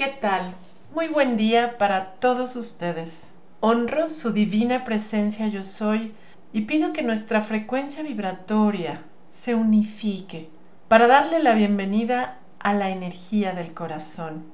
¿qué tal? Muy buen día para todos ustedes. Honro su divina presencia yo soy y pido que nuestra frecuencia vibratoria se unifique para darle la bienvenida a la energía del corazón.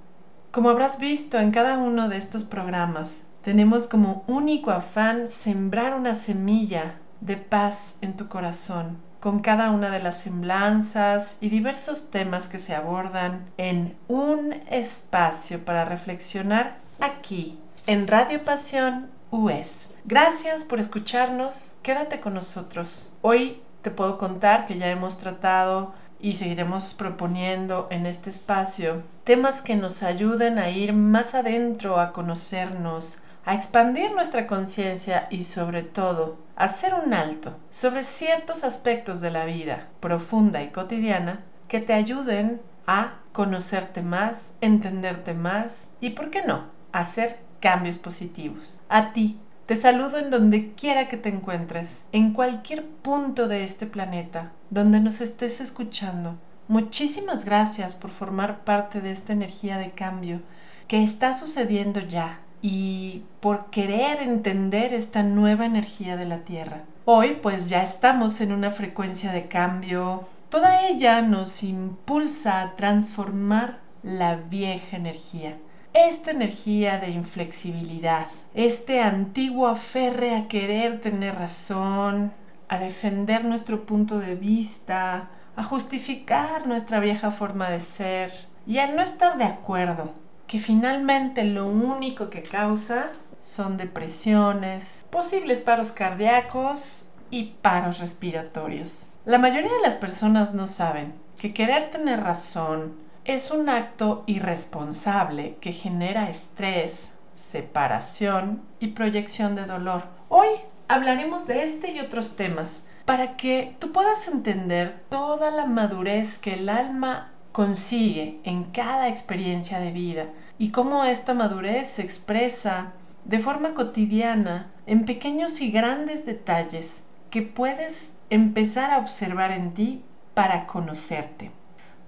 Como habrás visto en cada uno de estos programas, tenemos como único afán sembrar una semilla de paz en tu corazón con cada una de las semblanzas y diversos temas que se abordan en un espacio para reflexionar aquí en Radio Pasión US. Gracias por escucharnos, quédate con nosotros. Hoy te puedo contar que ya hemos tratado y seguiremos proponiendo en este espacio temas que nos ayuden a ir más adentro, a conocernos, a expandir nuestra conciencia y sobre todo hacer un alto sobre ciertos aspectos de la vida profunda y cotidiana que te ayuden a conocerte más, entenderte más y, ¿por qué no?, hacer cambios positivos. A ti, te saludo en donde quiera que te encuentres, en cualquier punto de este planeta, donde nos estés escuchando. Muchísimas gracias por formar parte de esta energía de cambio que está sucediendo ya y por querer entender esta nueva energía de la Tierra. Hoy pues ya estamos en una frecuencia de cambio. Toda ella nos impulsa a transformar la vieja energía. Esta energía de inflexibilidad, este antiguo aferre a querer tener razón, a defender nuestro punto de vista, a justificar nuestra vieja forma de ser y a no estar de acuerdo que finalmente lo único que causa son depresiones, posibles paros cardíacos y paros respiratorios. La mayoría de las personas no saben que querer tener razón es un acto irresponsable que genera estrés, separación y proyección de dolor. Hoy hablaremos de este y otros temas para que tú puedas entender toda la madurez que el alma consigue en cada experiencia de vida y cómo esta madurez se expresa de forma cotidiana en pequeños y grandes detalles que puedes empezar a observar en ti para conocerte.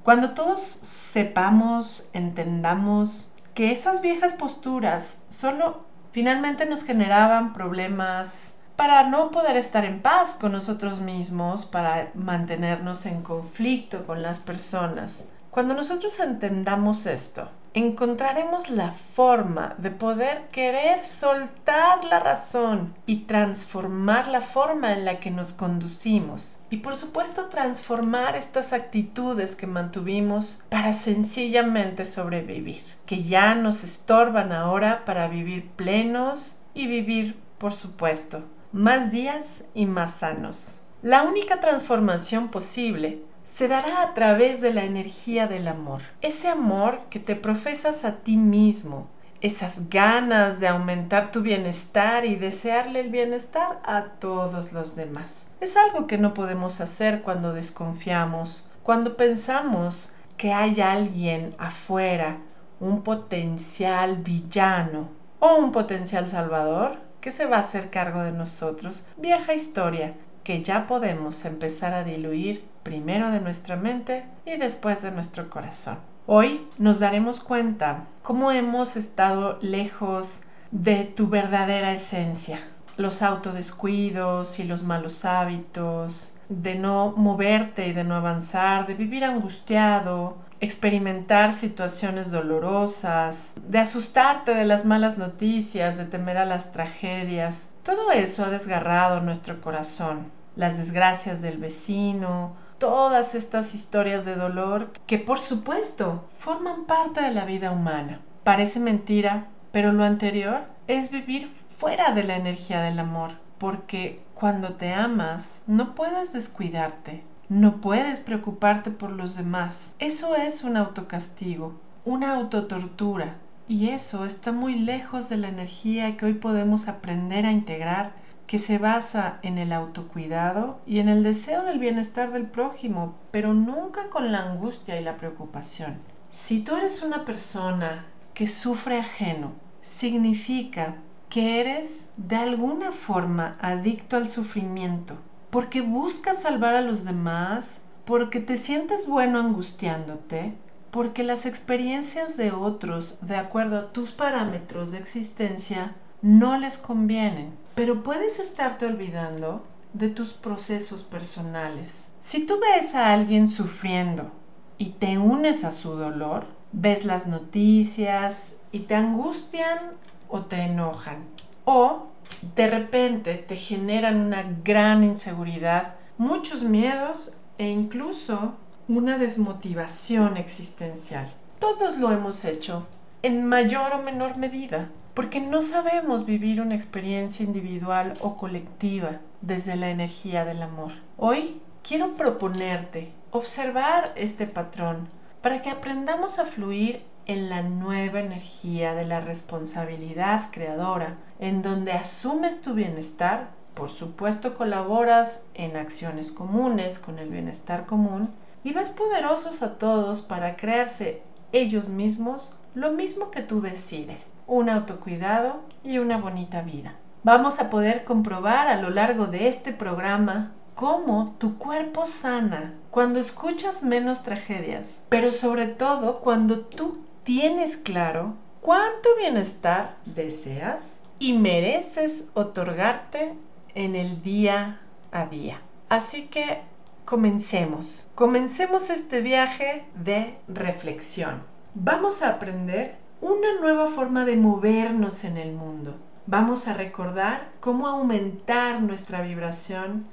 Cuando todos sepamos, entendamos que esas viejas posturas solo finalmente nos generaban problemas para no poder estar en paz con nosotros mismos, para mantenernos en conflicto con las personas, cuando nosotros entendamos esto, encontraremos la forma de poder querer soltar la razón y transformar la forma en la que nos conducimos. Y por supuesto transformar estas actitudes que mantuvimos para sencillamente sobrevivir, que ya nos estorban ahora para vivir plenos y vivir, por supuesto, más días y más sanos. La única transformación posible se dará a través de la energía del amor. Ese amor que te profesas a ti mismo, esas ganas de aumentar tu bienestar y desearle el bienestar a todos los demás. Es algo que no podemos hacer cuando desconfiamos, cuando pensamos que hay alguien afuera, un potencial villano o un potencial salvador que se va a hacer cargo de nosotros. Vieja historia que ya podemos empezar a diluir primero de nuestra mente y después de nuestro corazón. Hoy nos daremos cuenta cómo hemos estado lejos de tu verdadera esencia, los autodescuidos y los malos hábitos, de no moverte y de no avanzar, de vivir angustiado, experimentar situaciones dolorosas, de asustarte de las malas noticias, de temer a las tragedias. Todo eso ha desgarrado nuestro corazón. Las desgracias del vecino, todas estas historias de dolor que por supuesto forman parte de la vida humana. Parece mentira, pero lo anterior es vivir fuera de la energía del amor, porque cuando te amas no puedes descuidarte, no puedes preocuparte por los demás. Eso es un autocastigo, una autotortura, y eso está muy lejos de la energía que hoy podemos aprender a integrar que se basa en el autocuidado y en el deseo del bienestar del prójimo, pero nunca con la angustia y la preocupación. Si tú eres una persona que sufre ajeno, significa que eres de alguna forma adicto al sufrimiento, porque buscas salvar a los demás, porque te sientes bueno angustiándote, porque las experiencias de otros, de acuerdo a tus parámetros de existencia, no les convienen. Pero puedes estarte olvidando de tus procesos personales. Si tú ves a alguien sufriendo y te unes a su dolor, ves las noticias y te angustian o te enojan. O de repente te generan una gran inseguridad, muchos miedos e incluso una desmotivación existencial. Todos lo hemos hecho, en mayor o menor medida, porque no sabemos vivir una experiencia individual o colectiva desde la energía del amor. Hoy quiero proponerte observar este patrón para que aprendamos a fluir en la nueva energía de la responsabilidad creadora, en donde asumes tu bienestar, por supuesto colaboras en acciones comunes con el bienestar común y ves poderosos a todos para crearse ellos mismos lo mismo que tú decides, un autocuidado y una bonita vida. Vamos a poder comprobar a lo largo de este programa cómo tu cuerpo sana cuando escuchas menos tragedias, pero sobre todo cuando tú tienes claro cuánto bienestar deseas y mereces otorgarte en el día a día. Así que comencemos. Comencemos este viaje de reflexión. Vamos a aprender una nueva forma de movernos en el mundo. Vamos a recordar cómo aumentar nuestra vibración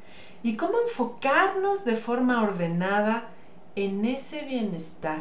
y cómo enfocarnos de forma ordenada en ese bienestar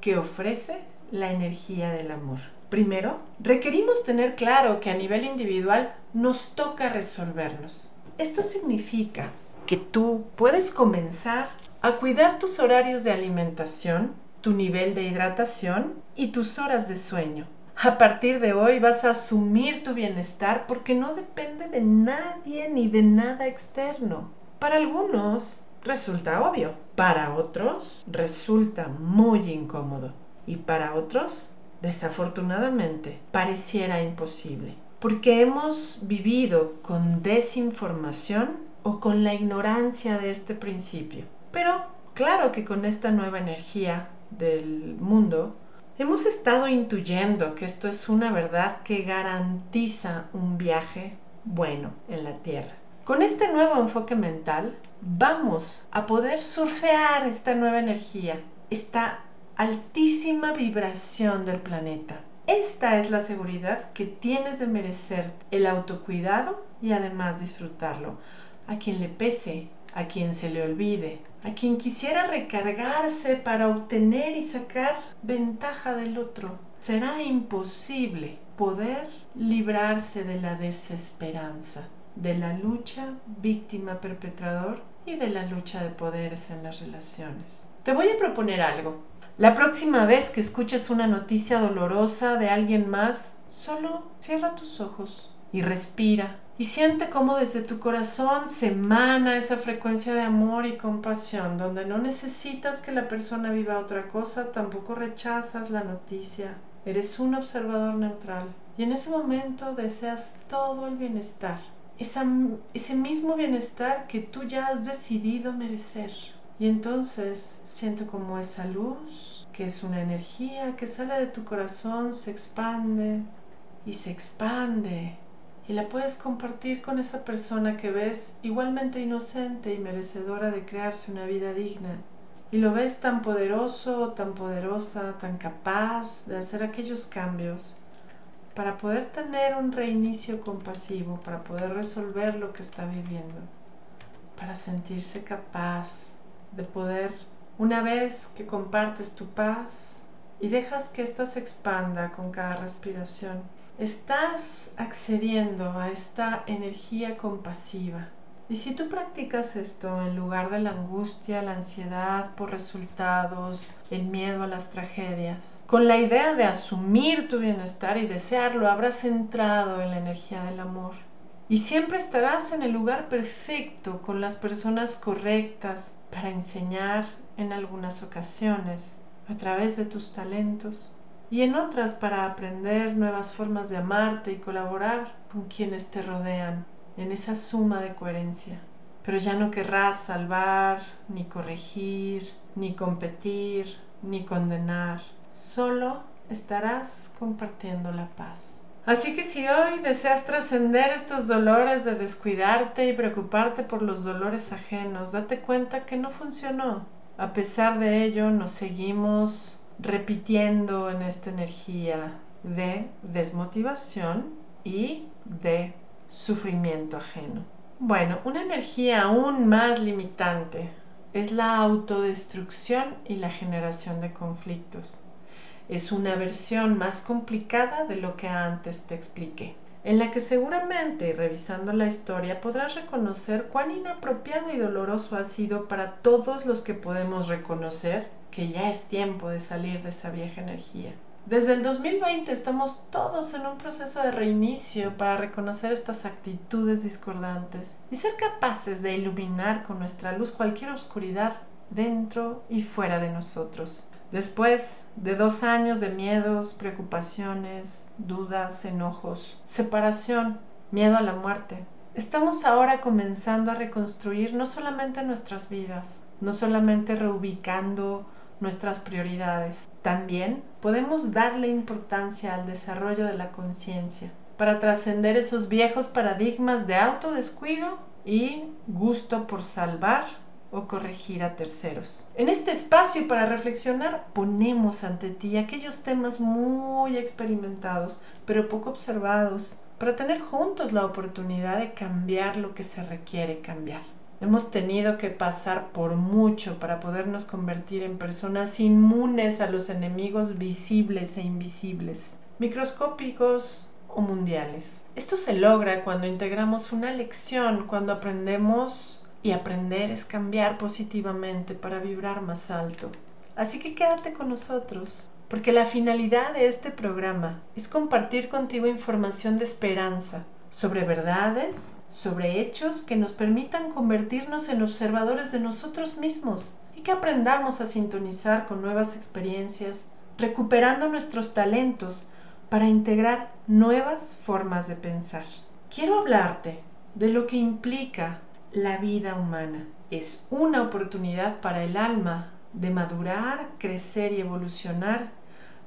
que ofrece la energía del amor. Primero, requerimos tener claro que a nivel individual nos toca resolvernos. Esto significa que tú puedes comenzar a cuidar tus horarios de alimentación, tu nivel de hidratación y tus horas de sueño. A partir de hoy vas a asumir tu bienestar porque no depende de nadie ni de nada externo. Para algunos resulta obvio, para otros resulta muy incómodo y para otros, desafortunadamente, pareciera imposible, porque hemos vivido con desinformación o con la ignorancia de este principio. Pero claro que con esta nueva energía del mundo, hemos estado intuyendo que esto es una verdad que garantiza un viaje bueno en la Tierra. Con este nuevo enfoque mental vamos a poder surfear esta nueva energía, esta altísima vibración del planeta. Esta es la seguridad que tienes de merecer el autocuidado y además disfrutarlo. A quien le pese, a quien se le olvide, a quien quisiera recargarse para obtener y sacar ventaja del otro, será imposible poder librarse de la desesperanza de la lucha víctima-perpetrador y de la lucha de poderes en las relaciones. Te voy a proponer algo. La próxima vez que escuches una noticia dolorosa de alguien más, solo cierra tus ojos y respira y siente cómo desde tu corazón se emana esa frecuencia de amor y compasión, donde no necesitas que la persona viva otra cosa, tampoco rechazas la noticia. Eres un observador neutral y en ese momento deseas todo el bienestar ese mismo bienestar que tú ya has decidido merecer. Y entonces siento como esa luz, que es una energía que sale de tu corazón, se expande y se expande. Y la puedes compartir con esa persona que ves igualmente inocente y merecedora de crearse una vida digna. Y lo ves tan poderoso, tan poderosa, tan capaz de hacer aquellos cambios para poder tener un reinicio compasivo, para poder resolver lo que está viviendo, para sentirse capaz de poder, una vez que compartes tu paz y dejas que ésta se expanda con cada respiración, estás accediendo a esta energía compasiva y si tú practicas esto en lugar de la angustia, la ansiedad por resultados, el miedo a las tragedias, con la idea de asumir tu bienestar y desearlo, habrás entrado en la energía del amor. Y siempre estarás en el lugar perfecto, con las personas correctas, para enseñar en algunas ocasiones, a través de tus talentos, y en otras para aprender nuevas formas de amarte y colaborar con quienes te rodean en esa suma de coherencia. Pero ya no querrás salvar, ni corregir, ni competir, ni condenar, solo estarás compartiendo la paz. Así que si hoy deseas trascender estos dolores de descuidarte y preocuparte por los dolores ajenos, date cuenta que no funcionó. A pesar de ello, nos seguimos repitiendo en esta energía de desmotivación y de sufrimiento ajeno. Bueno, una energía aún más limitante es la autodestrucción y la generación de conflictos. Es una versión más complicada de lo que antes te expliqué, en la que seguramente, revisando la historia, podrás reconocer cuán inapropiado y doloroso ha sido para todos los que podemos reconocer que ya es tiempo de salir de esa vieja energía. Desde el 2020 estamos todos en un proceso de reinicio para reconocer estas actitudes discordantes y ser capaces de iluminar con nuestra luz cualquier oscuridad dentro y fuera de nosotros. Después de dos años de miedos, preocupaciones, dudas, enojos, separación, miedo a la muerte, estamos ahora comenzando a reconstruir no solamente nuestras vidas, no solamente reubicando nuestras prioridades. También podemos darle importancia al desarrollo de la conciencia para trascender esos viejos paradigmas de autodescuido y gusto por salvar o corregir a terceros. En este espacio para reflexionar ponemos ante ti aquellos temas muy experimentados, pero poco observados, para tener juntos la oportunidad de cambiar lo que se requiere cambiar. Hemos tenido que pasar por mucho para podernos convertir en personas inmunes a los enemigos visibles e invisibles, microscópicos o mundiales. Esto se logra cuando integramos una lección, cuando aprendemos y aprender es cambiar positivamente para vibrar más alto. Así que quédate con nosotros, porque la finalidad de este programa es compartir contigo información de esperanza sobre verdades, sobre hechos que nos permitan convertirnos en observadores de nosotros mismos y que aprendamos a sintonizar con nuevas experiencias, recuperando nuestros talentos para integrar nuevas formas de pensar. Quiero hablarte de lo que implica la vida humana. Es una oportunidad para el alma de madurar, crecer y evolucionar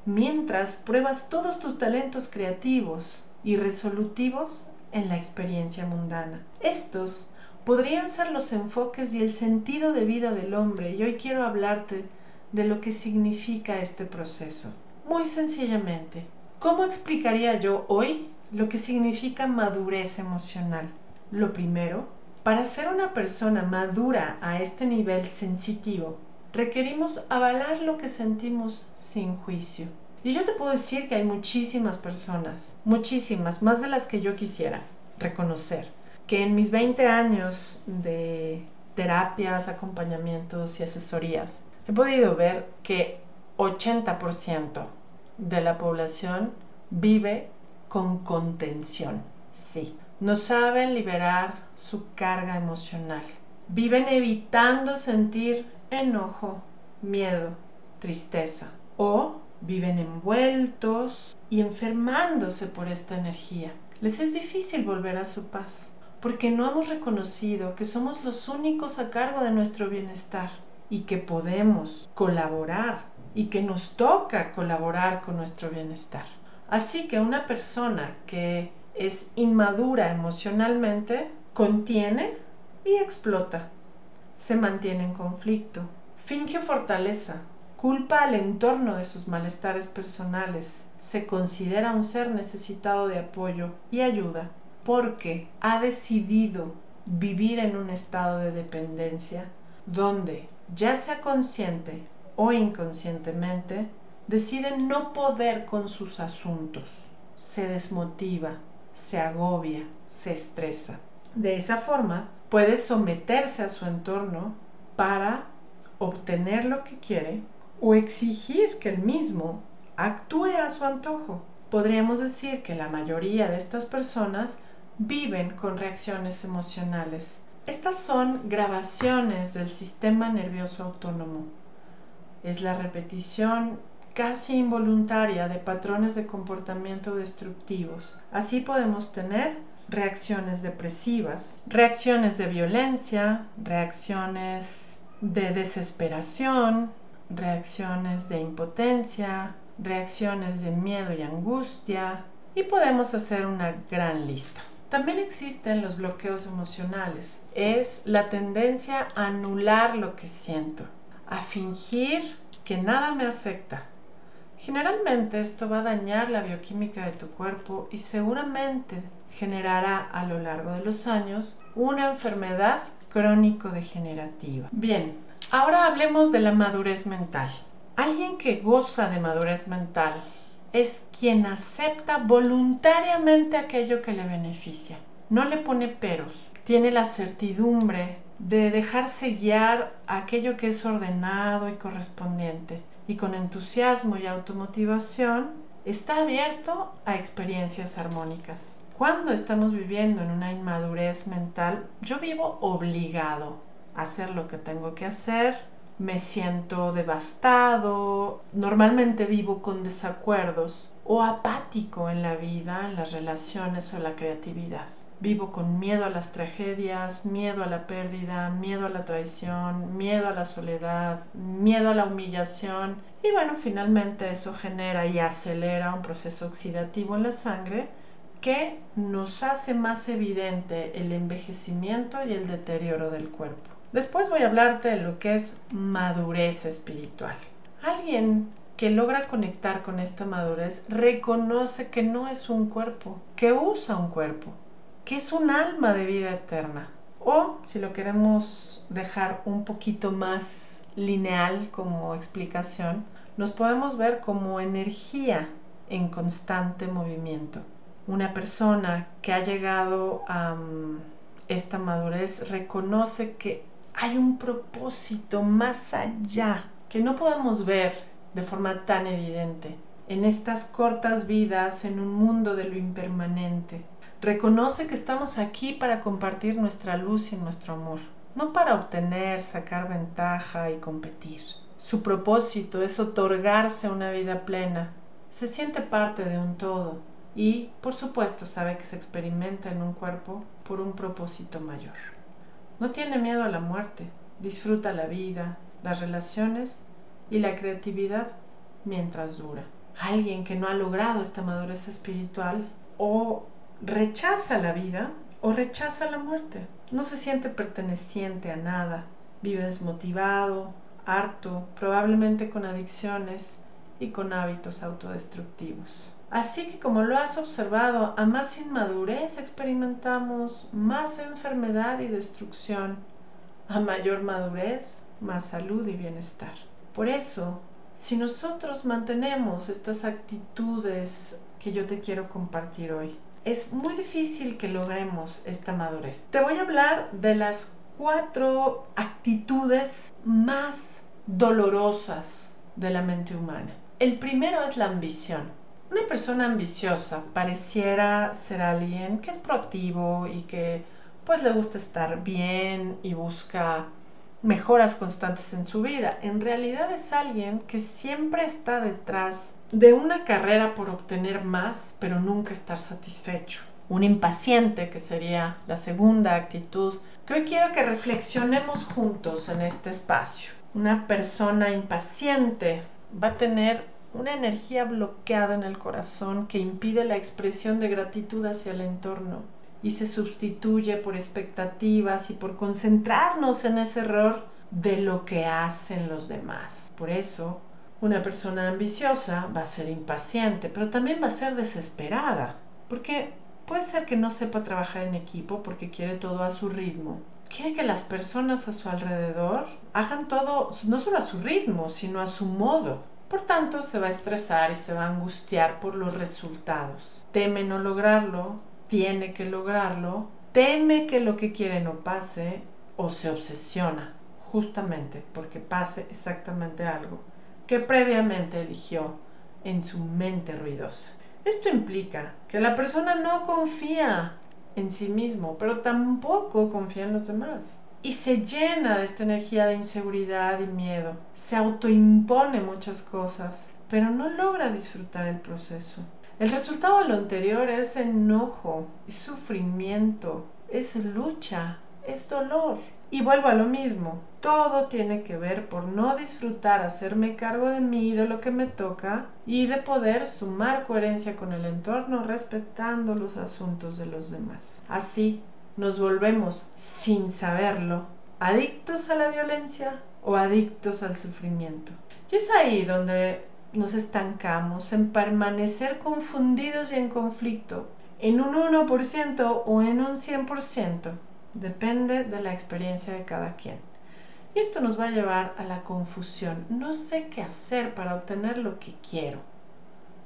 mientras pruebas todos tus talentos creativos y resolutivos en la experiencia mundana. Estos podrían ser los enfoques y el sentido de vida del hombre y hoy quiero hablarte de lo que significa este proceso. Muy sencillamente, ¿cómo explicaría yo hoy lo que significa madurez emocional? Lo primero para ser una persona madura a este nivel sensitivo, requerimos avalar lo que sentimos sin juicio. Y yo te puedo decir que hay muchísimas personas, muchísimas, más de las que yo quisiera reconocer, que en mis 20 años de terapias, acompañamientos y asesorías, he podido ver que 80% de la población vive con contención. Sí, no saben liberar su carga emocional. Viven evitando sentir enojo, miedo, tristeza o viven envueltos y enfermándose por esta energía. Les es difícil volver a su paz porque no hemos reconocido que somos los únicos a cargo de nuestro bienestar y que podemos colaborar y que nos toca colaborar con nuestro bienestar. Así que una persona que es inmadura emocionalmente, contiene y explota. Se mantiene en conflicto, finge fortaleza, culpa al entorno de sus malestares personales, se considera un ser necesitado de apoyo y ayuda porque ha decidido vivir en un estado de dependencia donde, ya sea consciente o inconscientemente, decide no poder con sus asuntos, se desmotiva, se agobia, se estresa. De esa forma, puede someterse a su entorno para obtener lo que quiere o exigir que el mismo actúe a su antojo. Podríamos decir que la mayoría de estas personas viven con reacciones emocionales. Estas son grabaciones del sistema nervioso autónomo. Es la repetición casi involuntaria de patrones de comportamiento destructivos. Así podemos tener reacciones depresivas, reacciones de violencia, reacciones de desesperación, reacciones de impotencia, reacciones de miedo y angustia, y podemos hacer una gran lista. También existen los bloqueos emocionales. Es la tendencia a anular lo que siento, a fingir que nada me afecta. Generalmente esto va a dañar la bioquímica de tu cuerpo y seguramente generará a lo largo de los años una enfermedad crónico-degenerativa. Bien, ahora hablemos de la madurez mental. Alguien que goza de madurez mental es quien acepta voluntariamente aquello que le beneficia. No le pone peros. Tiene la certidumbre de dejarse guiar aquello que es ordenado y correspondiente. Y con entusiasmo y automotivación está abierto a experiencias armónicas. Cuando estamos viviendo en una inmadurez mental, yo vivo obligado a hacer lo que tengo que hacer, me siento devastado, normalmente vivo con desacuerdos o apático en la vida, en las relaciones o la creatividad. Vivo con miedo a las tragedias, miedo a la pérdida, miedo a la traición, miedo a la soledad, miedo a la humillación y bueno, finalmente eso genera y acelera un proceso oxidativo en la sangre que nos hace más evidente el envejecimiento y el deterioro del cuerpo. Después voy a hablarte de lo que es madurez espiritual. Alguien que logra conectar con esta madurez reconoce que no es un cuerpo, que usa un cuerpo, que es un alma de vida eterna. O, si lo queremos dejar un poquito más lineal como explicación, nos podemos ver como energía en constante movimiento. Una persona que ha llegado a mm, esta madurez reconoce que hay un propósito más allá que no podemos ver de forma tan evidente en estas cortas vidas en un mundo de lo impermanente. Reconoce que estamos aquí para compartir nuestra luz y nuestro amor, no para obtener, sacar ventaja y competir. Su propósito es otorgarse una vida plena. Se siente parte de un todo y, por supuesto, sabe que se experimenta en un cuerpo por un propósito mayor. No tiene miedo a la muerte, disfruta la vida, las relaciones y la creatividad mientras dura. Alguien que no ha logrado esta madurez espiritual o rechaza la vida o rechaza la muerte. No se siente perteneciente a nada. Vive desmotivado, harto, probablemente con adicciones y con hábitos autodestructivos. Así que como lo has observado, a más inmadurez experimentamos más enfermedad y destrucción. A mayor madurez, más salud y bienestar. Por eso, si nosotros mantenemos estas actitudes que yo te quiero compartir hoy, es muy difícil que logremos esta madurez. Te voy a hablar de las cuatro actitudes más dolorosas de la mente humana. El primero es la ambición. Una persona ambiciosa pareciera ser alguien que es proactivo y que pues le gusta estar bien y busca mejoras constantes en su vida. En realidad es alguien que siempre está detrás de una carrera por obtener más, pero nunca estar satisfecho. Un impaciente, que sería la segunda actitud, que hoy quiero que reflexionemos juntos en este espacio. Una persona impaciente va a tener una energía bloqueada en el corazón que impide la expresión de gratitud hacia el entorno y se sustituye por expectativas y por concentrarnos en ese error de lo que hacen los demás. Por eso, una persona ambiciosa va a ser impaciente, pero también va a ser desesperada, porque puede ser que no sepa trabajar en equipo porque quiere todo a su ritmo. Quiere que las personas a su alrededor hagan todo no solo a su ritmo, sino a su modo. Por tanto, se va a estresar y se va a angustiar por los resultados. Teme no lograrlo, tiene que lograrlo, teme que lo que quiere no pase o se obsesiona justamente porque pase exactamente algo que previamente eligió en su mente ruidosa. Esto implica que la persona no confía en sí mismo, pero tampoco confía en los demás y se llena de esta energía de inseguridad y miedo. Se autoimpone muchas cosas, pero no logra disfrutar el proceso. El resultado de lo anterior es enojo, es sufrimiento, es lucha, es dolor. Y vuelvo a lo mismo, todo tiene que ver por no disfrutar hacerme cargo de mí, de lo que me toca y de poder sumar coherencia con el entorno respetando los asuntos de los demás. Así nos volvemos, sin saberlo, adictos a la violencia o adictos al sufrimiento. Y es ahí donde nos estancamos en permanecer confundidos y en conflicto, en un 1% o en un 100%. Depende de la experiencia de cada quien. Y esto nos va a llevar a la confusión. No sé qué hacer para obtener lo que quiero.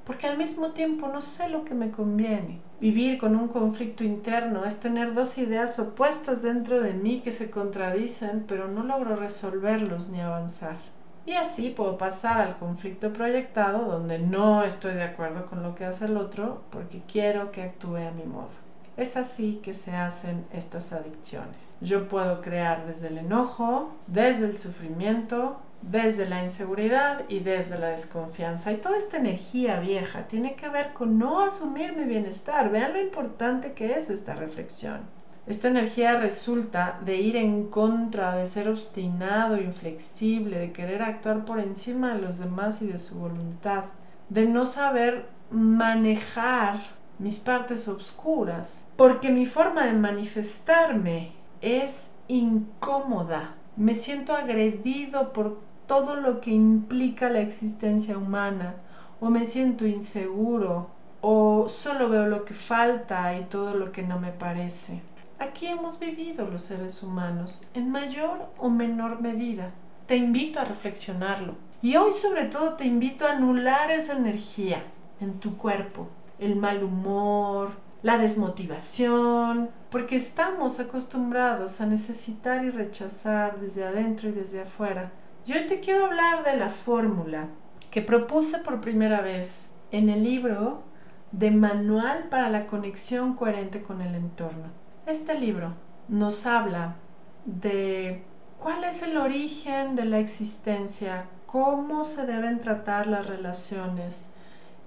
Porque al mismo tiempo no sé lo que me conviene. Vivir con un conflicto interno es tener dos ideas opuestas dentro de mí que se contradicen, pero no logro resolverlos ni avanzar. Y así puedo pasar al conflicto proyectado donde no estoy de acuerdo con lo que hace el otro porque quiero que actúe a mi modo. Es así que se hacen estas adicciones. Yo puedo crear desde el enojo, desde el sufrimiento, desde la inseguridad y desde la desconfianza. Y toda esta energía vieja tiene que ver con no asumir mi bienestar. Vean lo importante que es esta reflexión. Esta energía resulta de ir en contra, de ser obstinado, inflexible, de querer actuar por encima de los demás y de su voluntad, de no saber manejar mis partes oscuras, porque mi forma de manifestarme es incómoda. Me siento agredido por todo lo que implica la existencia humana, o me siento inseguro, o solo veo lo que falta y todo lo que no me parece. Aquí hemos vivido los seres humanos en mayor o menor medida. Te invito a reflexionarlo. Y hoy sobre todo te invito a anular esa energía en tu cuerpo, el mal humor, la desmotivación, porque estamos acostumbrados a necesitar y rechazar desde adentro y desde afuera. Y hoy te quiero hablar de la fórmula que propuse por primera vez en el libro de Manual para la Conexión Coherente con el Entorno. Este libro nos habla de cuál es el origen de la existencia, cómo se deben tratar las relaciones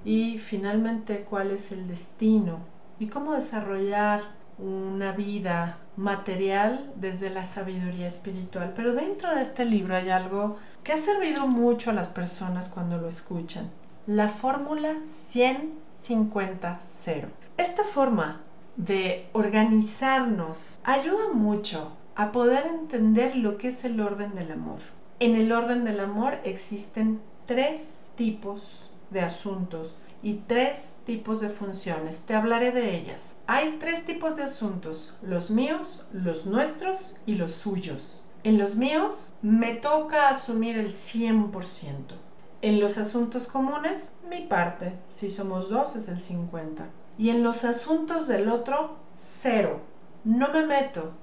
y finalmente cuál es el destino y cómo desarrollar una vida material desde la sabiduría espiritual. Pero dentro de este libro hay algo que ha servido mucho a las personas cuando lo escuchan. La fórmula 150-0. Esta forma de organizarnos ayuda mucho a poder entender lo que es el orden del amor. En el orden del amor existen tres tipos de asuntos y tres tipos de funciones. Te hablaré de ellas. Hay tres tipos de asuntos, los míos, los nuestros y los suyos. En los míos me toca asumir el 100%. En los asuntos comunes, mi parte. Si somos dos es el 50%. Y en los asuntos del otro, cero. No me meto.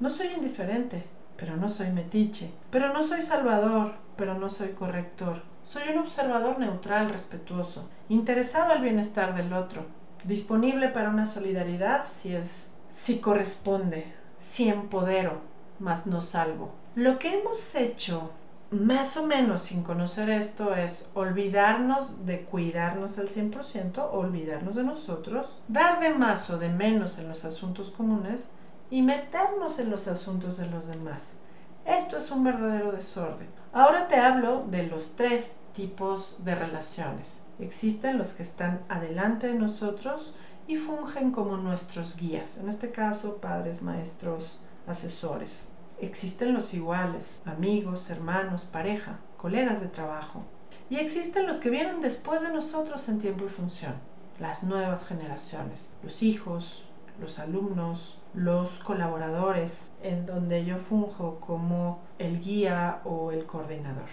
No soy indiferente, pero no soy metiche. Pero no soy salvador, pero no soy corrector. Soy un observador neutral, respetuoso, interesado al bienestar del otro, disponible para una solidaridad si es, si corresponde, si empodero, mas no salvo. Lo que hemos hecho más o menos sin conocer esto es olvidarnos de cuidarnos al 100%, olvidarnos de nosotros, dar de más o de menos en los asuntos comunes y meternos en los asuntos de los demás. Esto es un verdadero desorden. Ahora te hablo de los tres tipos de relaciones. Existen los que están adelante de nosotros y fungen como nuestros guías, en este caso padres, maestros, asesores. Existen los iguales, amigos, hermanos, pareja, colegas de trabajo. Y existen los que vienen después de nosotros en tiempo y función, las nuevas generaciones, los hijos, los alumnos, los colaboradores, en donde yo funjo como el guía o el coordinador.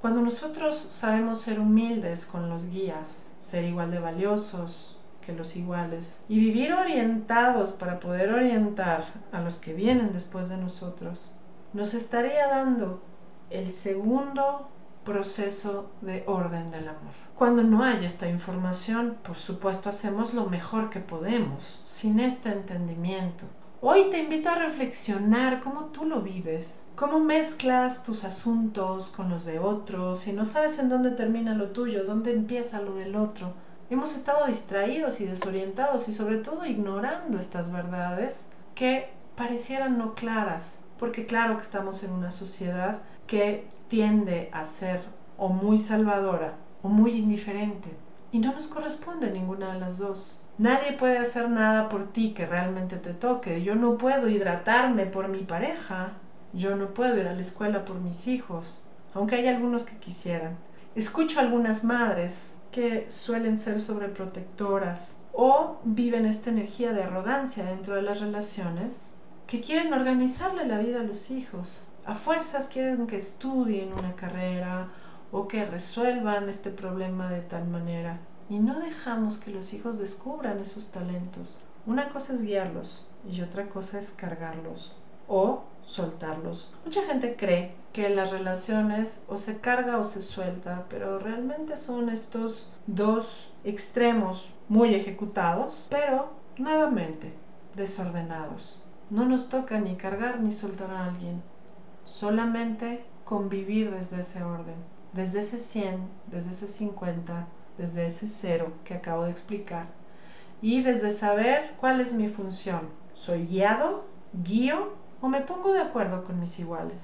Cuando nosotros sabemos ser humildes con los guías, ser igual de valiosos, los iguales y vivir orientados para poder orientar a los que vienen después de nosotros, nos estaría dando el segundo proceso de orden del amor. Cuando no hay esta información, por supuesto hacemos lo mejor que podemos, sin este entendimiento. Hoy te invito a reflexionar cómo tú lo vives, cómo mezclas tus asuntos con los de otros y no sabes en dónde termina lo tuyo, dónde empieza lo del otro Hemos estado distraídos y desorientados y sobre todo ignorando estas verdades que parecieran no claras porque claro que estamos en una sociedad que tiende a ser o muy salvadora o muy indiferente y no nos corresponde ninguna de las dos. Nadie puede hacer nada por ti que realmente te toque. Yo no puedo hidratarme por mi pareja. Yo no puedo ir a la escuela por mis hijos, aunque hay algunos que quisieran. Escucho a algunas madres que suelen ser sobreprotectoras o viven esta energía de arrogancia dentro de las relaciones que quieren organizarle la vida a los hijos. A fuerzas quieren que estudien una carrera o que resuelvan este problema de tal manera y no dejamos que los hijos descubran esos talentos. Una cosa es guiarlos y otra cosa es cargarlos o soltarlos. Mucha gente cree que las relaciones o se carga o se suelta, pero realmente son estos dos extremos muy ejecutados, pero nuevamente desordenados. No nos toca ni cargar ni soltar a alguien, solamente convivir desde ese orden, desde ese 100, desde ese 50, desde ese cero que acabo de explicar y desde saber cuál es mi función. ¿Soy guiado, guío o me pongo de acuerdo con mis iguales?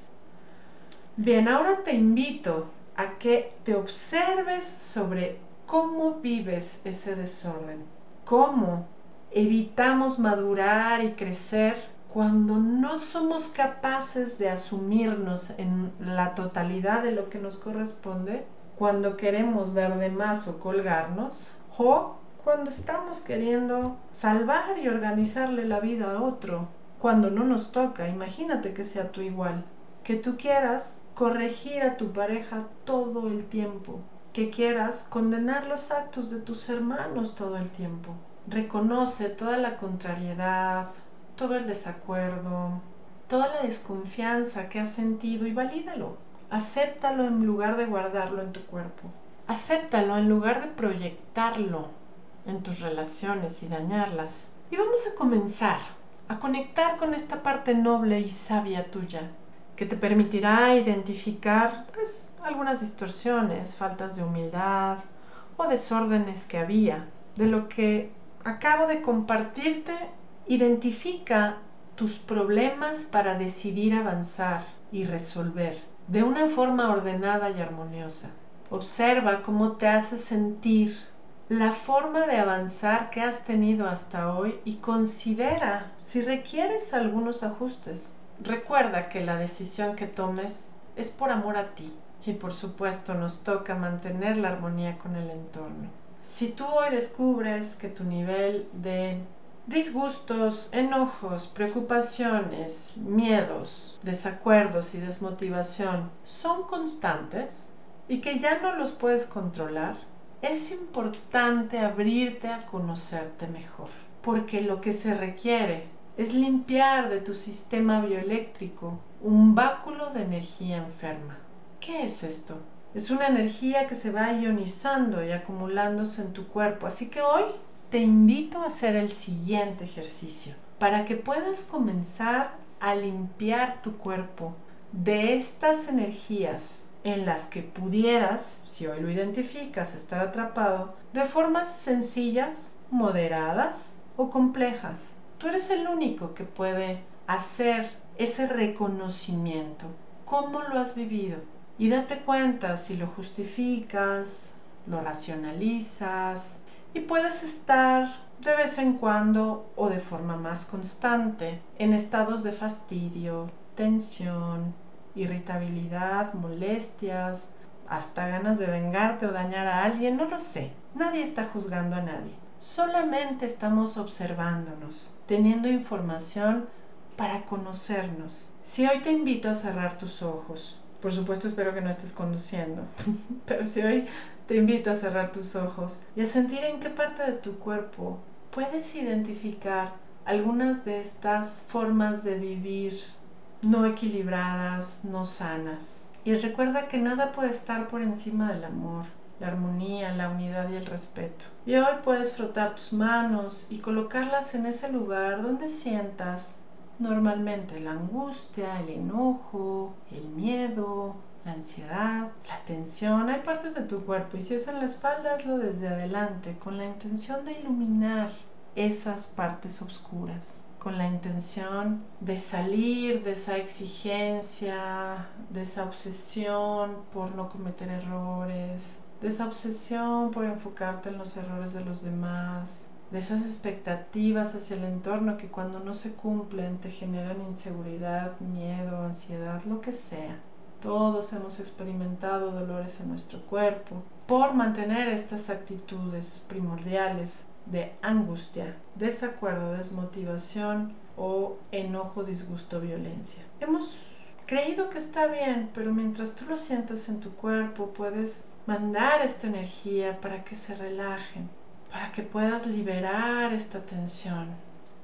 Bien, ahora te invito a que te observes sobre cómo vives ese desorden, cómo evitamos madurar y crecer cuando no somos capaces de asumirnos en la totalidad de lo que nos corresponde cuando queremos dar de más o colgarnos, o cuando estamos queriendo salvar y organizarle la vida a otro, cuando no nos toca, imagínate que sea tú igual, que tú quieras corregir a tu pareja todo el tiempo, que quieras condenar los actos de tus hermanos todo el tiempo. Reconoce toda la contrariedad, todo el desacuerdo, toda la desconfianza que has sentido y valídalo. Acéptalo en lugar de guardarlo en tu cuerpo. Acéptalo en lugar de proyectarlo en tus relaciones y dañarlas. Y vamos a comenzar a conectar con esta parte noble y sabia tuya, que te permitirá identificar pues, algunas distorsiones, faltas de humildad o desórdenes que había. De lo que acabo de compartirte, identifica tus problemas para decidir avanzar y resolver de una forma ordenada y armoniosa. Observa cómo te hace sentir la forma de avanzar que has tenido hasta hoy y considera si requieres algunos ajustes. Recuerda que la decisión que tomes es por amor a ti y por supuesto nos toca mantener la armonía con el entorno. Si tú hoy descubres que tu nivel de disgustos, enojos, preocupaciones, miedos, desacuerdos y desmotivación son constantes y que ya no los puedes controlar, es importante abrirte a conocerte mejor, porque lo que se requiere es limpiar de tu sistema bioeléctrico un báculo de energía enferma. ¿Qué es esto? Es una energía que se va ionizando y acumulándose en tu cuerpo, así que hoy te invito a hacer el siguiente ejercicio para que puedas comenzar a limpiar tu cuerpo de estas energías en las que pudieras, si hoy lo identificas, estar atrapado de formas sencillas, moderadas o complejas. Tú eres el único que puede hacer ese reconocimiento. ¿Cómo lo has vivido? Y date cuenta si lo justificas, lo racionalizas, y puedes estar de vez en cuando o de forma más constante en estados de fastidio, tensión, irritabilidad, molestias, hasta ganas de vengarte o dañar a alguien, no lo sé. Nadie está juzgando a nadie. Solamente estamos observándonos, teniendo información para conocernos. Si hoy te invito a cerrar tus ojos, por supuesto espero que no estés conduciendo, pero si hoy te invito a cerrar tus ojos y a sentir en qué parte de tu cuerpo puedes identificar algunas de estas formas de vivir no equilibradas, no sanas. Y recuerda que nada puede estar por encima del amor, la armonía, la unidad y el respeto. Y hoy puedes frotar tus manos y colocarlas en ese lugar donde sientas normalmente la angustia, el enojo, el miedo, la ansiedad, la tensión, hay partes de tu cuerpo y si es en la espalda, hazlo desde adelante con la intención de iluminar esas partes oscuras con la intención de salir de esa exigencia, de esa obsesión por no cometer errores, de esa obsesión por enfocarte en los errores de los demás, de esas expectativas hacia el entorno que cuando no se cumplen te generan inseguridad, miedo, ansiedad, lo que sea. Todos hemos experimentado dolores en nuestro cuerpo por mantener estas actitudes primordiales de angustia, desacuerdo, desmotivación o enojo, disgusto, violencia. Hemos creído que está bien, pero mientras tú lo sientas en tu cuerpo, puedes mandar esta energía para que se relajen, para que puedas liberar esta tensión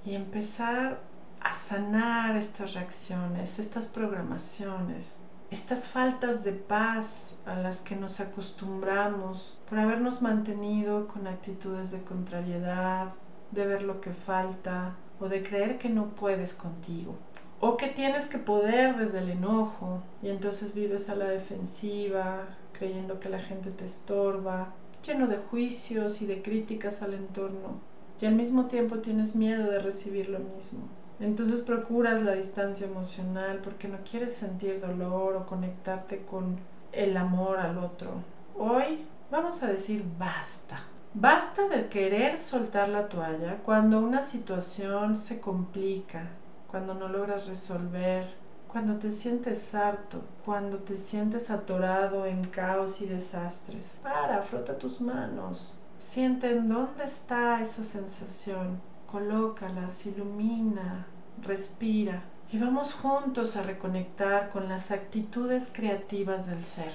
y empezar a sanar estas reacciones, estas programaciones, estas faltas de paz a las que nos acostumbramos por habernos mantenido con actitudes de contrariedad, de ver lo que falta o de creer que no puedes contigo o que tienes que poder desde el enojo y entonces vives a la defensiva, creyendo que la gente te estorba, lleno de juicios y de críticas al entorno y al mismo tiempo tienes miedo de recibir lo mismo. Entonces procuras la distancia emocional porque no quieres sentir dolor o conectarte con el amor al otro. Hoy vamos a decir basta. Basta de querer soltar la toalla cuando una situación se complica, cuando no logras resolver, cuando te sientes harto, cuando te sientes atorado en caos y desastres. Para, frota tus manos. Siente en dónde está esa sensación colócalas, ilumina, respira y vamos juntos a reconectar con las actitudes creativas del ser.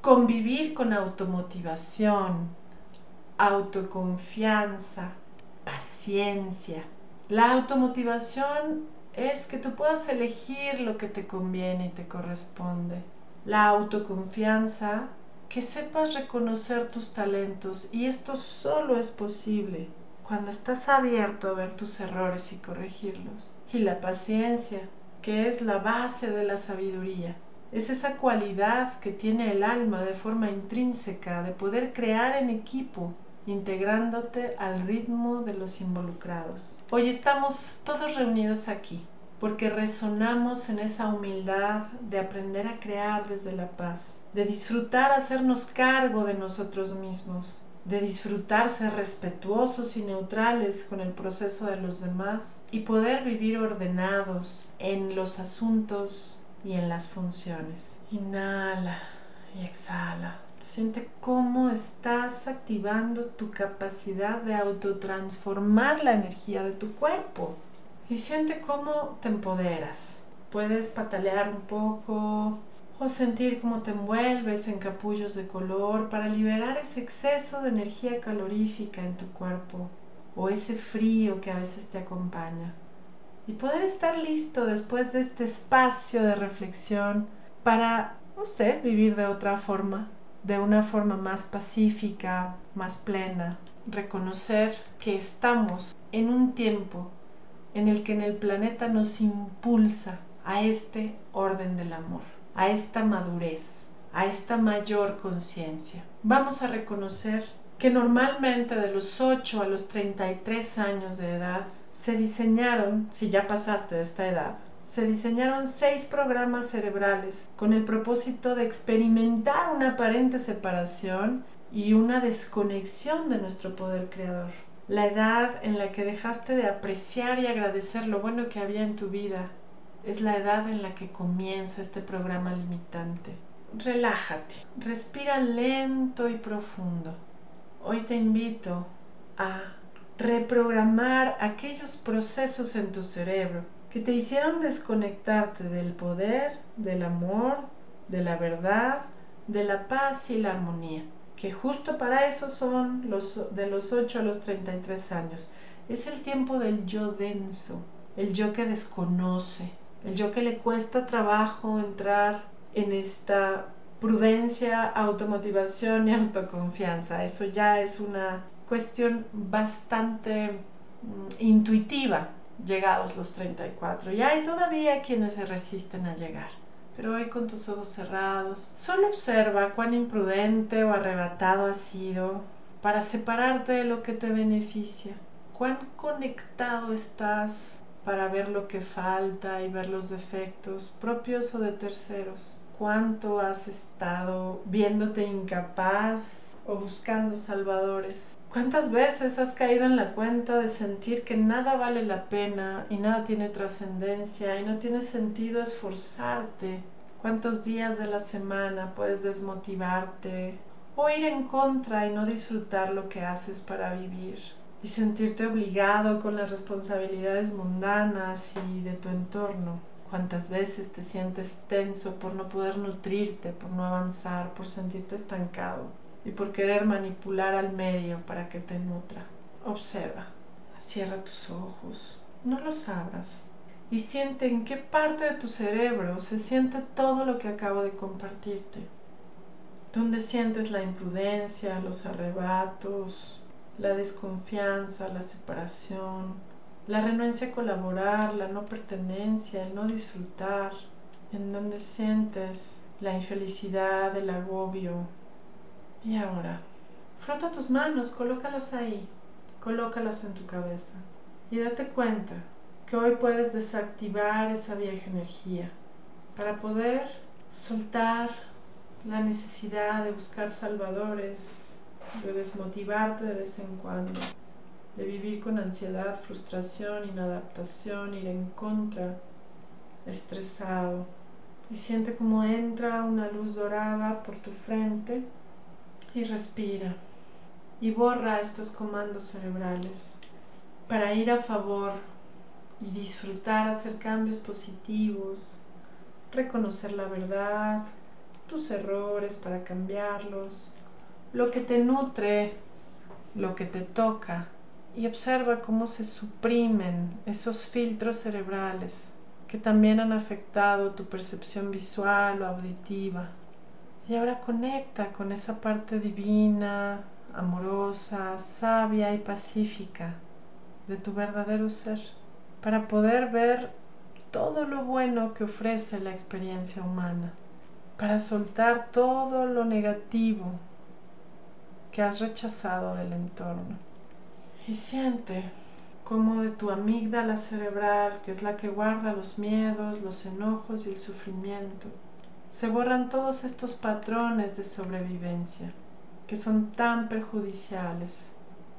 Convivir con automotivación, autoconfianza, paciencia. La automotivación es que tú puedas elegir lo que te conviene y te corresponde. La autoconfianza, que sepas reconocer tus talentos y esto solo es posible cuando estás abierto a ver tus errores y corregirlos. Y la paciencia, que es la base de la sabiduría. Es esa cualidad que tiene el alma de forma intrínseca de poder crear en equipo, integrándote al ritmo de los involucrados. Hoy estamos todos reunidos aquí porque resonamos en esa humildad de aprender a crear desde la paz, de disfrutar hacernos cargo de nosotros mismos, de disfrutar ser respetuosos y neutrales con el proceso de los demás y poder vivir ordenados en los asuntos y en las funciones. Inhala y exhala. Siente cómo estás activando tu capacidad de autotransformar la energía de tu cuerpo y siente cómo te empoderas. Puedes patalear un poco, sentir cómo te envuelves en capullos de color para liberar ese exceso de energía calorífica en tu cuerpo o ese frío que a veces te acompaña. Y poder estar listo después de este espacio de reflexión para, no sé, vivir de otra forma, de una forma más pacífica, más plena, reconocer que estamos en un tiempo en el que en el planeta nos impulsa a este orden del amor a esta madurez, a esta mayor conciencia. Vamos a reconocer que normalmente de los 8 a los 33 años de edad se diseñaron, si ya pasaste de esta edad, se diseñaron seis programas cerebrales con el propósito de experimentar una aparente separación y una desconexión de nuestro poder creador. La edad en la que dejaste de apreciar y agradecer lo bueno que había en tu vida es la edad en la que comienza este programa limitante. Relájate, respira lento y profundo. Hoy te invito a reprogramar aquellos procesos en tu cerebro que te hicieron desconectarte del poder, del amor, de la verdad, de la paz y la armonía, que justo para eso son los de los 8 a los 33 años. Es el tiempo del yo denso, el yo que desconoce, el yo que le cuesta trabajo entrar en esta prudencia, automotivación y autoconfianza. Eso ya es una cuestión bastante mm, intuitiva llegados los 34. Y hay todavía quienes se resisten a llegar. Pero hoy con tus ojos cerrados, solo observa cuán imprudente o arrebatado has sido para separarte de lo que te beneficia. Cuán conectado estás para ver lo que falta y ver los defectos propios o de terceros. ¿Cuánto has estado viéndote incapaz o buscando salvadores? ¿Cuántas veces has caído en la cuenta de sentir que nada vale la pena y nada tiene trascendencia y no tiene sentido esforzarte? ¿Cuántos días de la semana puedes desmotivarte o ir en contra y no disfrutar lo que haces para vivir? Y sentirte obligado con las responsabilidades mundanas y de tu entorno. Cuántas veces te sientes tenso por no poder nutrirte, por no avanzar, por sentirte estancado y por querer manipular al medio para que te nutra. Observa, cierra tus ojos, no los abras y siente en qué parte de tu cerebro se siente todo lo que acabo de compartirte. ¿Dónde sientes la imprudencia, los arrebatos, la desconfianza, la separación, la renuencia a colaborar, la no pertenencia, el no disfrutar, en donde sientes la infelicidad, el agobio. Y ahora, frota tus manos, colócalas ahí, colócalas en tu cabeza y date cuenta que hoy puedes desactivar esa vieja energía para poder soltar la necesidad de buscar salvadores, de desmotivarte de vez en cuando, de vivir con ansiedad, frustración, inadaptación, ir en contra, estresado. Y siente como entra una luz dorada por tu frente y respira. Y borra estos comandos cerebrales para ir a favor y disfrutar, hacer cambios positivos, reconocer la verdad, tus errores para cambiarlos, lo que te nutre, lo que te toca, y observa cómo se suprimen esos filtros cerebrales que también han afectado tu percepción visual o auditiva. Y ahora conecta con esa parte divina, amorosa, sabia y pacífica de tu verdadero ser para poder ver todo lo bueno que ofrece la experiencia humana, para soltar todo lo negativo que has rechazado del entorno. Y siente como de tu amígdala cerebral, que es la que guarda los miedos, los enojos y el sufrimiento, se borran todos estos patrones de sobrevivencia que son tan perjudiciales.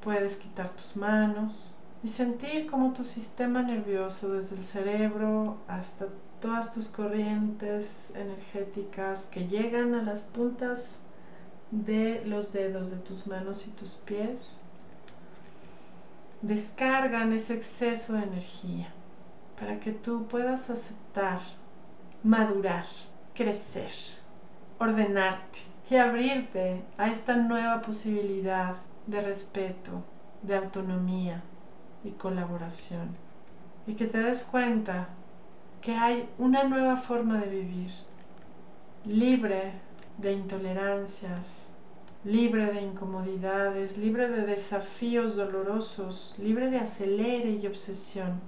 Puedes quitar tus manos y sentir como tu sistema nervioso, desde el cerebro hasta todas tus corrientes energéticas que llegan a las puntas de los dedos de tus manos y tus pies descargan ese exceso de energía para que tú puedas aceptar, madurar, crecer, ordenarte y abrirte a esta nueva posibilidad de respeto, de autonomía y colaboración. Y que te des cuenta que hay una nueva forma de vivir, libre de intolerancias, libre de incomodidades, libre de desafíos dolorosos, libre de acelere y obsesión.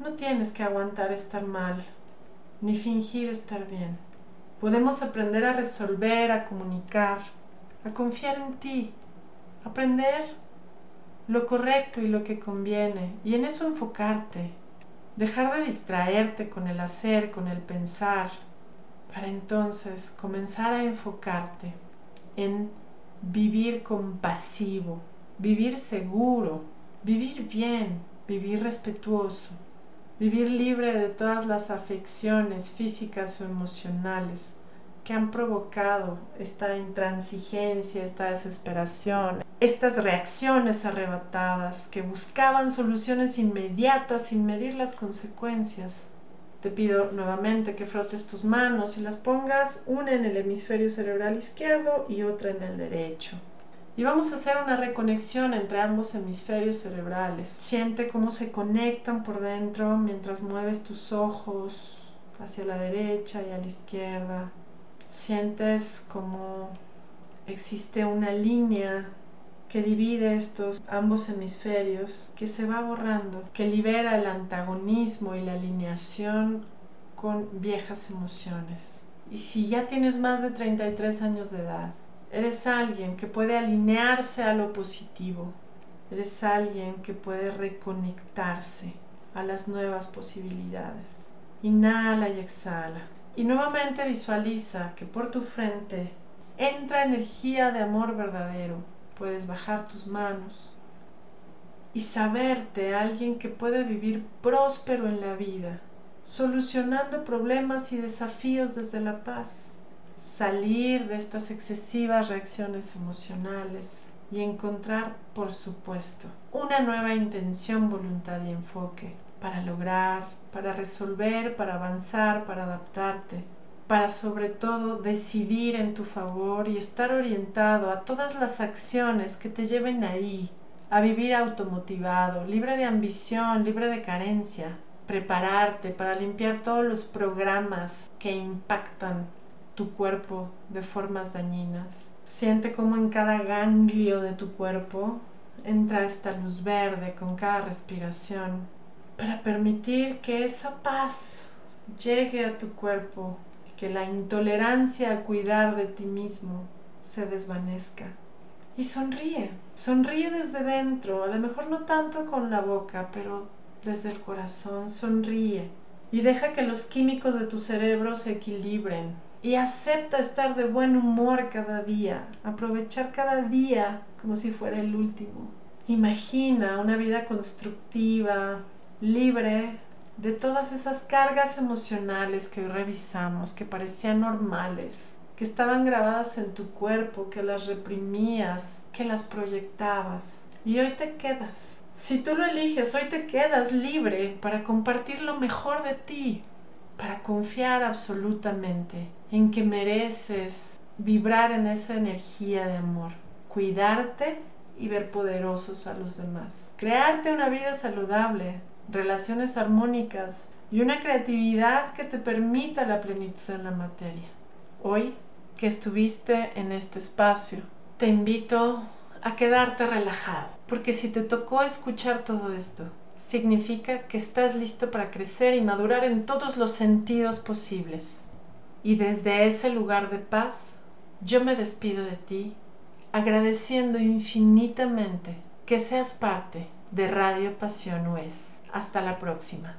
No tienes que aguantar estar mal, ni fingir estar bien. Podemos aprender a resolver, a comunicar, a confiar en ti, aprender lo correcto y lo que conviene, y en eso enfocarte, dejar de distraerte con el hacer, con el pensar, para entonces comenzar a enfocarte en vivir compasivo, vivir seguro, vivir bien, vivir respetuoso, vivir libre de todas las afecciones físicas o emocionales que han provocado esta intransigencia, esta desesperación, estas reacciones arrebatadas que buscaban soluciones inmediatas sin medir las consecuencias te pido nuevamente que frotes tus manos y las pongas una en el hemisferio cerebral izquierdo y otra en el derecho. Y vamos a hacer una reconexión entre ambos hemisferios cerebrales. Siente cómo se conectan por dentro mientras mueves tus ojos hacia la derecha y a la izquierda. Sientes como existe una línea que divide estos ambos hemisferios, que se va borrando, que libera el antagonismo y la alineación con viejas emociones. Y si ya tienes más de 33 años de edad, eres alguien que puede alinearse a lo positivo, eres alguien que puede reconectarse a las nuevas posibilidades. Inhala y exhala. Y nuevamente visualiza que por tu frente entra energía de amor verdadero. Puedes bajar tus manos y saberte alguien que puede vivir próspero en la vida, solucionando problemas y desafíos desde la paz. Salir de estas excesivas reacciones emocionales y encontrar, por supuesto, una nueva intención, voluntad y enfoque para lograr, para resolver, para avanzar, para adaptarte, para sobre todo decidir en tu favor y estar orientado a todas las acciones que te lleven ahí, a vivir automotivado, libre de ambición, libre de carencia, prepararte para limpiar todos los programas que impactan tu cuerpo de formas dañinas. Siente como en cada ganglio de tu cuerpo entra esta luz verde con cada respiración para permitir que esa paz llegue a tu cuerpo, que la intolerancia a cuidar de ti mismo se desvanezca. Y sonríe, sonríe desde dentro, a lo mejor no tanto con la boca, pero desde el corazón, sonríe. Y deja que los químicos de tu cerebro se equilibren, y acepta estar de buen humor cada día, aprovechar cada día como si fuera el último. Imagina una vida constructiva, libre de todas esas cargas emocionales que hoy revisamos, que parecían normales, que estaban grabadas en tu cuerpo, que las reprimías, que las proyectabas. Y hoy te quedas. Si tú lo eliges, hoy te quedas libre para compartir lo mejor de ti, para confiar absolutamente en que mereces vibrar en esa energía de amor, cuidarte y ver poderosos a los demás, crearte una vida saludable, relaciones armónicas y una creatividad que te permita la plenitud en la materia. Hoy que estuviste en este espacio, te invito a quedarte relajado, porque si te tocó escuchar todo esto, significa que estás listo para crecer y madurar en todos los sentidos posibles. Y desde ese lugar de paz, yo me despido de ti, agradeciendo infinitamente que seas parte de Radio Pasión UES. Hasta la próxima.